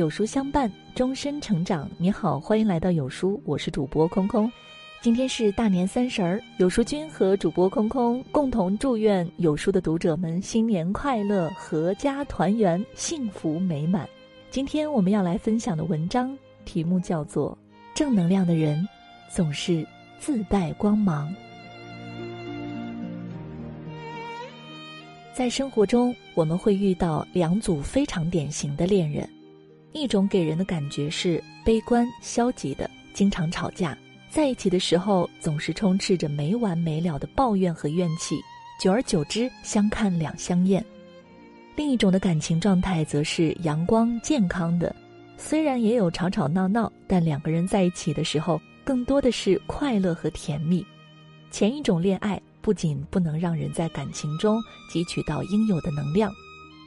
有书相伴，终身成长。你好，欢迎来到有书，我是主播空空。今天是大年三十儿，有书君和主播空空共同祝愿有书的读者们新年快乐，阖家团圆，幸福美满。今天我们要来分享的文章题目叫做《正能量的人总是自带光芒》。在生活中，我们会遇到两组非常典型的恋人，一种给人的感觉是悲观消极的，经常吵架，在一起的时候总是充斥着没完没了的抱怨和怨气，久而久之相看两相厌；另一种的感情状态则是阳光健康的，虽然也有吵吵闹闹，但两个人在一起的时候更多的是快乐和甜蜜。前一种恋爱。不仅不能让人在感情中汲取到应有的能量，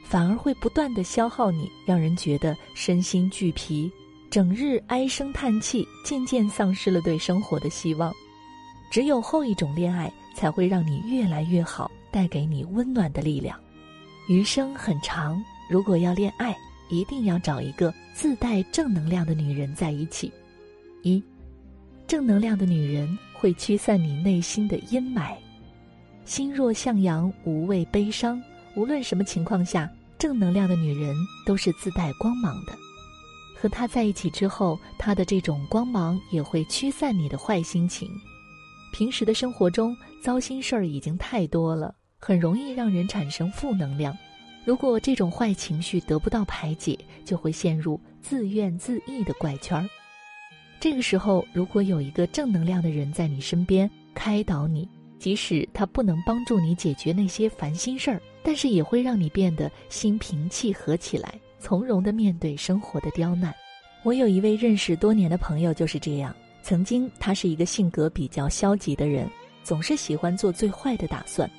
反而会不断的消耗你，让人觉得身心俱疲，整日唉声叹气，渐渐丧失了对生活的希望。只有后一种恋爱，才会让你越来越好，带给你温暖的力量。余生很长，如果要恋爱，一定要找一个自带正能量的女人在一起。一，正能量的女人会驱散你内心的阴霾。心若向阳，无畏悲伤。无论什么情况下，正能量的女人都是自带光芒的。和她在一起之后，她的这种光芒也会驱散你的坏心情。平时的生活中，糟心事儿已经太多了，很容易让人产生负能量。如果这种坏情绪得不到排解，就会陷入自怨自艾的怪圈儿。这个时候，如果有一个正能量的人在你身边开导你。即使他不能帮助你解决那些烦心事儿，但是也会让你变得心平气和起来，从容的面对生活的刁难。我有一位认识多年的朋友就是这样。曾经他是一个性格比较消极的人，总是喜欢做最坏的打算。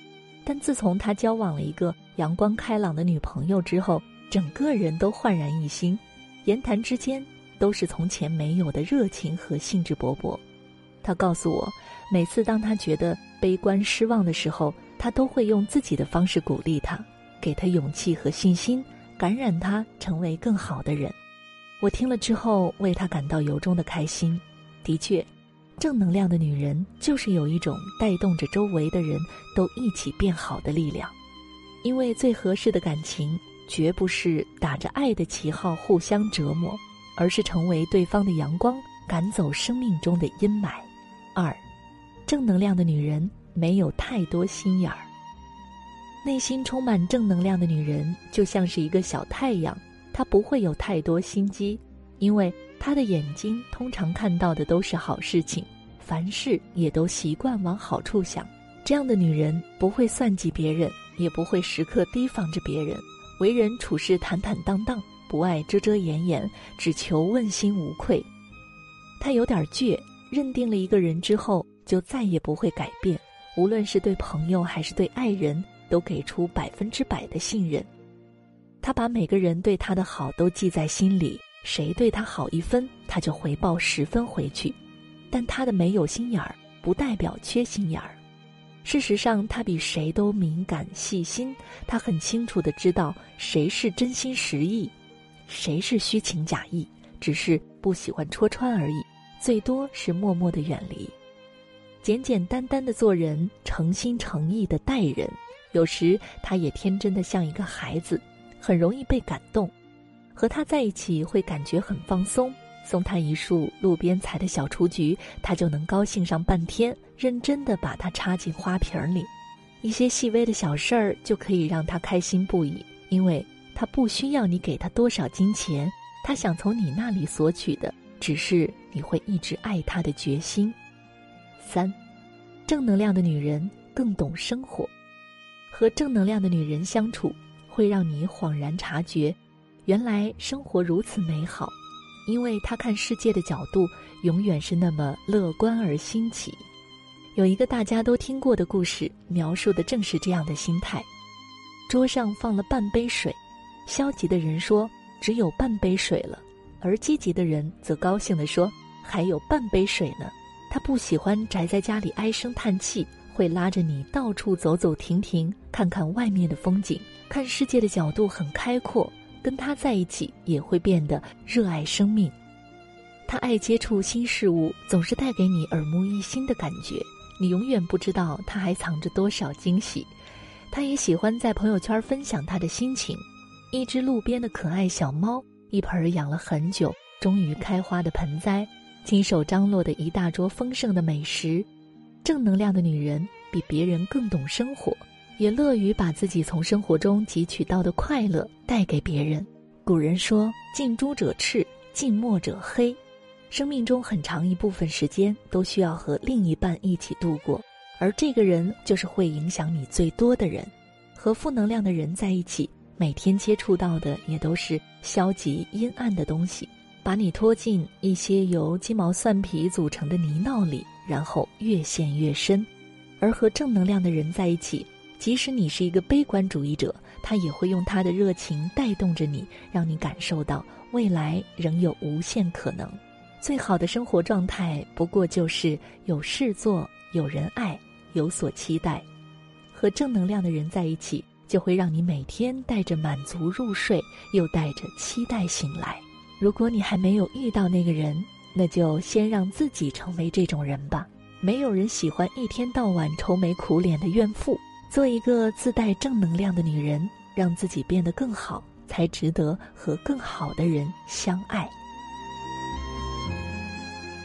但自从他交往了一个阳光开朗的女朋友之后，整个人都焕然一新，言谈之间都是从前没有的热情和兴致勃勃。他告诉我，每次当他觉得悲观失望的时候，他都会用自己的方式鼓励他，给他勇气和信心，感染他成为更好的人。我听了之后为他感到由衷的开心。的确，正能量的女人就是有一种带动着周围的人都一起变好的力量。因为最合适的感情，绝不是打着爱的旗号互相折磨，而是成为对方的阳光，赶走生命中的阴霾。二。正能量的女人没有太多心眼儿，内心充满正能量的女人就像是一个小太阳，她不会有太多心机，因为她的眼睛通常看到的都是好事情，凡事也都习惯往好处想。这样的女人不会算计别人，也不会时刻提防着别人，为人处事坦坦荡荡，不爱遮遮掩掩，只求问心无愧。她有点倔，认定了一个人之后。就再也不会改变，无论是对朋友还是对爱人，都给出百分之百的信任。他把每个人对他的好都记在心里，谁对他好一分，他就回报十分回去。但他的没有心眼儿，不代表缺心眼儿。事实上，他比谁都敏感细心，他很清楚的知道谁是真心实意，谁是虚情假意，只是不喜欢戳穿而已，最多是默默的远离。简简单单的做人，诚心诚意的待人，有时他也天真的像一个孩子，很容易被感动。和他在一起会感觉很放松，送他一束路边采的小雏菊，他就能高兴上半天，认真的把它插进花瓶里。一些细微的小事儿就可以让他开心不已，因为他不需要你给他多少金钱，他想从你那里索取的只是你会一直爱他的决心。三，正能量的女人更懂生活。和正能量的女人相处，会让你恍然察觉，原来生活如此美好。因为她看世界的角度永远是那么乐观而新奇。有一个大家都听过的故事，描述的正是这样的心态：桌上放了半杯水，消极的人说只有半杯水了，而积极的人则高兴地说还有半杯水呢。他不喜欢宅在家里唉声叹气，会拉着你到处走走停停，看看外面的风景，看世界的角度很开阔，跟他在一起也会变得热爱生命。他爱接触新事物，总是带给你耳目一新的感觉，你永远不知道他还藏着多少惊喜。他也喜欢在朋友圈分享他的心情，一只路边的可爱小猫，一盆养了很久终于开花的盆栽，亲手张罗的一大桌丰盛的美食。正能量的女人比别人更懂生活，也乐于把自己从生活中汲取到的快乐带给别人。古人说：“近朱者赤，近墨者黑。”生命中很长一部分时间都需要和另一半一起度过。而这个人就是会影响你最多的人，和负能量的人在一起，每天接触到的也都是消极阴暗的东西，把你拖进一些由鸡毛蒜皮组成的泥淖里，然后越陷越深。而和正能量的人在一起，即使你是一个悲观主义者，他也会用他的热情带动着你，让你感受到未来仍有无限可能。最好的生活状态，不过就是有事做。有人爱，有所期待，和正能量的人在一起，就会让你每天带着满足入睡，又带着期待醒来。如果你还没有遇到那个人，那就先让自己成为这种人吧。没有人喜欢一天到晚愁眉苦脸的怨妇，做一个自带正能量的女人，让自己变得更好，才值得和更好的人相爱。